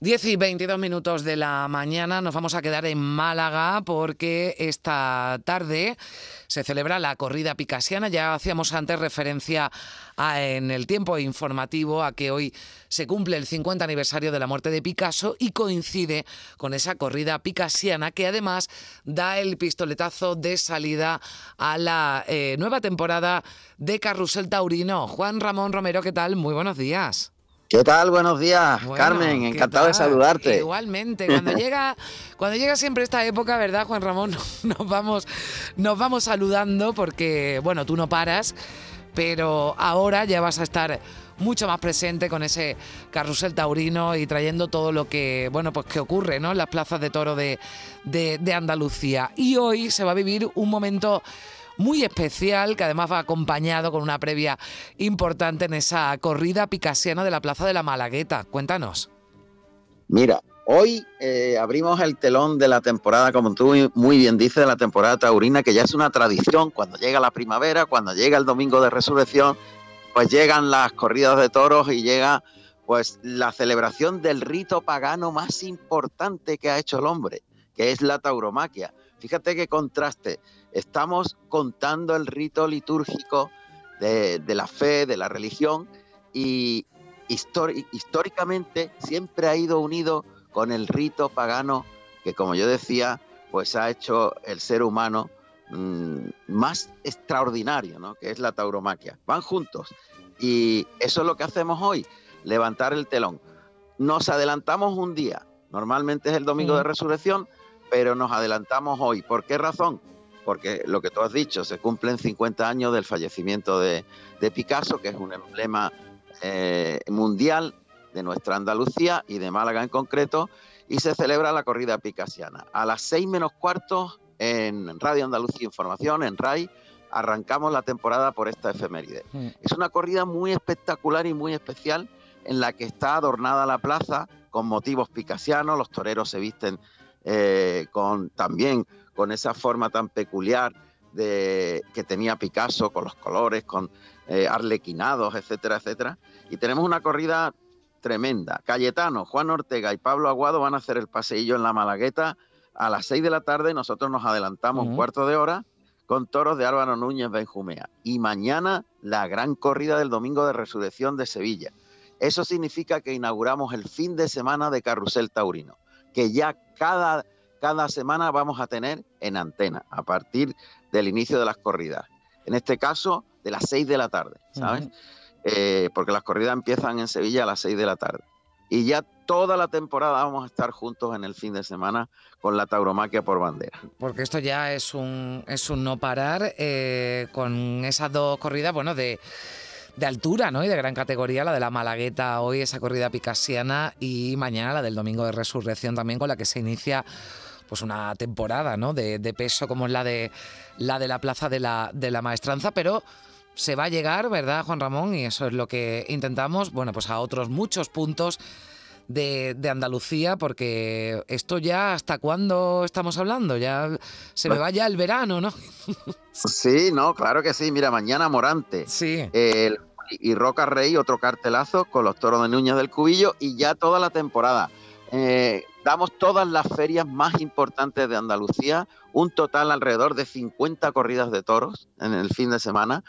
10 y 22 minutos de la mañana nos vamos a quedar en Málaga porque esta tarde se celebra la corrida picasiana. Ya hacíamos antes referencia en el tiempo informativo a que hoy se cumple el 50 aniversario de la muerte de Picasso y coincide con esa corrida picasiana que además da el pistoletazo de salida a la eh, nueva temporada de Carrusel Taurino. Juan Ramón Romero, ¿qué tal? Muy buenos días. ¿Qué tal? Buenos días, Carmen. Encantado de saludarte. Igualmente. Cuando llega, cuando llega siempre esta época, ¿verdad, Juan Ramón? Nos vamos, nos vamos saludando porque, bueno, tú no paras, pero ahora ya vas a estar mucho más presente con ese carrusel taurino y trayendo todo lo que, bueno, pues que ocurre, ¿no? En las plazas de toro de, de Andalucía. Y hoy se va a vivir un momento muy especial, que además va acompañado con una previa importante en esa corrida picasiana de la Plaza de la Malagueta. Cuéntanos. Mira, hoy eh, abrimos el telón de la temporada, como tú muy bien dices, de la temporada taurina, que ya es una tradición cuando llega la primavera, cuando llega el domingo de resurrección, pues llegan las corridas de toros y llega pues la celebración del rito pagano más importante que ha hecho el hombre, que es la tauromaquia. Fíjate qué contraste estamos contando el rito litúrgico de, la fe, de la religión, y históricamente siempre ha ido unido con el rito pagano que, como yo decía, pues ha hecho el ser humano mm, más extraordinario, ¿no? que es la tauromaquia. Van juntos. Y eso es lo que hacemos hoy, levantar el telón. Nos adelantamos un día, normalmente es el domingo de resurrección, pero nos adelantamos hoy. ¿Por qué razón? porque lo que tú has dicho, se cumplen 50 años del fallecimiento de, Picasso, que es un emblema eh, mundial de nuestra Andalucía y de Málaga en concreto, y se celebra la corrida picasiana. A las seis menos cuartos en Radio Andalucía Información, en RAI, arrancamos la temporada por esta efeméride. Es una corrida muy espectacular y muy especial en la que está adornada la plaza con motivos picasianos, los toreros se visten eh, con también con esa forma tan peculiar de, que tenía Picasso, con los colores, con eh, arlequinados, etcétera, etcétera. Y tenemos una corrida tremenda. Cayetano, Juan Ortega y Pablo Aguado van a hacer el paseillo en la Malagueta a las seis de la tarde. Nosotros nos adelantamos un cuarto de hora con toros de Álvaro Núñez Benjumea. Y mañana la gran corrida del Domingo de Resurrección de Sevilla. Eso significa que inauguramos el fin de semana de Carrusel Taurino, que ya cada cada semana vamos a tener en antena a partir del inicio de las corridas. En este caso, de las 6 de la tarde, ¿sabes? Eh, porque las corridas empiezan en Sevilla a las 6 de la tarde. Y ya toda la temporada vamos a estar juntos en el fin de semana con la tauromaquia por bandera. Porque esto ya es un, es un no parar eh, con esas dos corridas, bueno, de de altura ¿no? y de gran categoría, la de la Malagueta hoy, esa corrida picasiana, y mañana la del Domingo de Resurrección también, con la que se inicia pues una temporada ¿no? de, peso como es la de la de la plaza de la, de la maestranza, pero se va a llegar, ¿verdad, Juan Ramón? Y eso es lo que intentamos, bueno, pues a otros muchos puntos de, Andalucía, porque esto ya, ¿hasta cuándo estamos hablando? Ya se me va ya el verano, ¿no? Sí, no, claro que sí. Mira, mañana Morante. Sí. Y Roca Rey, otro cartelazo con los toros de Núñez del Cubillo y ya toda la temporada. Eh, damos todas las ferias más importantes de Andalucía, un total alrededor de 50 corridas de toros en el fin de semana.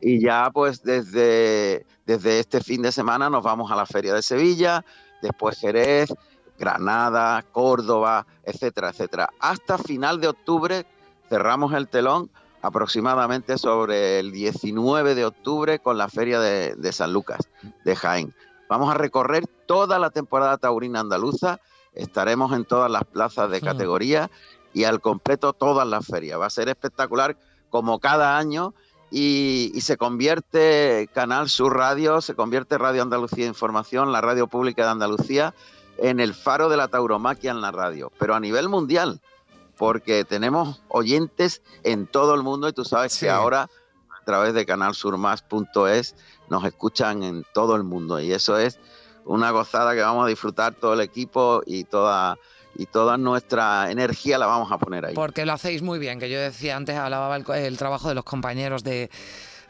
Y ya pues desde, desde este fin de semana nos vamos a la Feria de Sevilla, después Jerez, Granada, Córdoba, etcétera, etcétera. Hasta final de octubre cerramos el telón aproximadamente sobre el 19 de octubre con la Feria de, de San Lucas, de Jaén. Vamos a recorrer toda la temporada taurina andaluza, estaremos en todas las plazas de categoría y al completo todas las ferias. Va a ser espectacular como cada año y, se convierte Canal Sur Radio, se convierte Radio Andalucía Información, la radio pública de Andalucía, en el faro de la tauromaquia en la radio, pero a nivel mundial, porque tenemos oyentes en todo el mundo y tú sabes sí. que ahora a través de canalsurmas.es nos escuchan en todo el mundo y eso es una gozada que vamos a disfrutar todo el equipo y toda y toda nuestra energía la vamos a poner ahí. Porque lo hacéis muy bien, que yo decía antes, hablaba el, el trabajo de los compañeros de,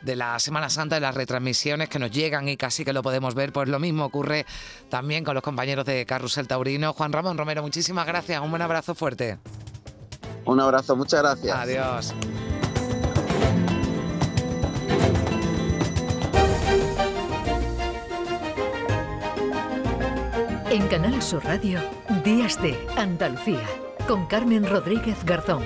de la Semana Santa, de las retransmisiones que nos llegan y casi que lo podemos ver. Pues lo mismo ocurre también con los compañeros de Carrusel Taurino. Juan Ramón Romero, muchísimas gracias. Un buen abrazo fuerte. Un abrazo, muchas gracias. Adiós. En Canal Sur Radio, Días de Andalucía, con Carmen Rodríguez Garzón.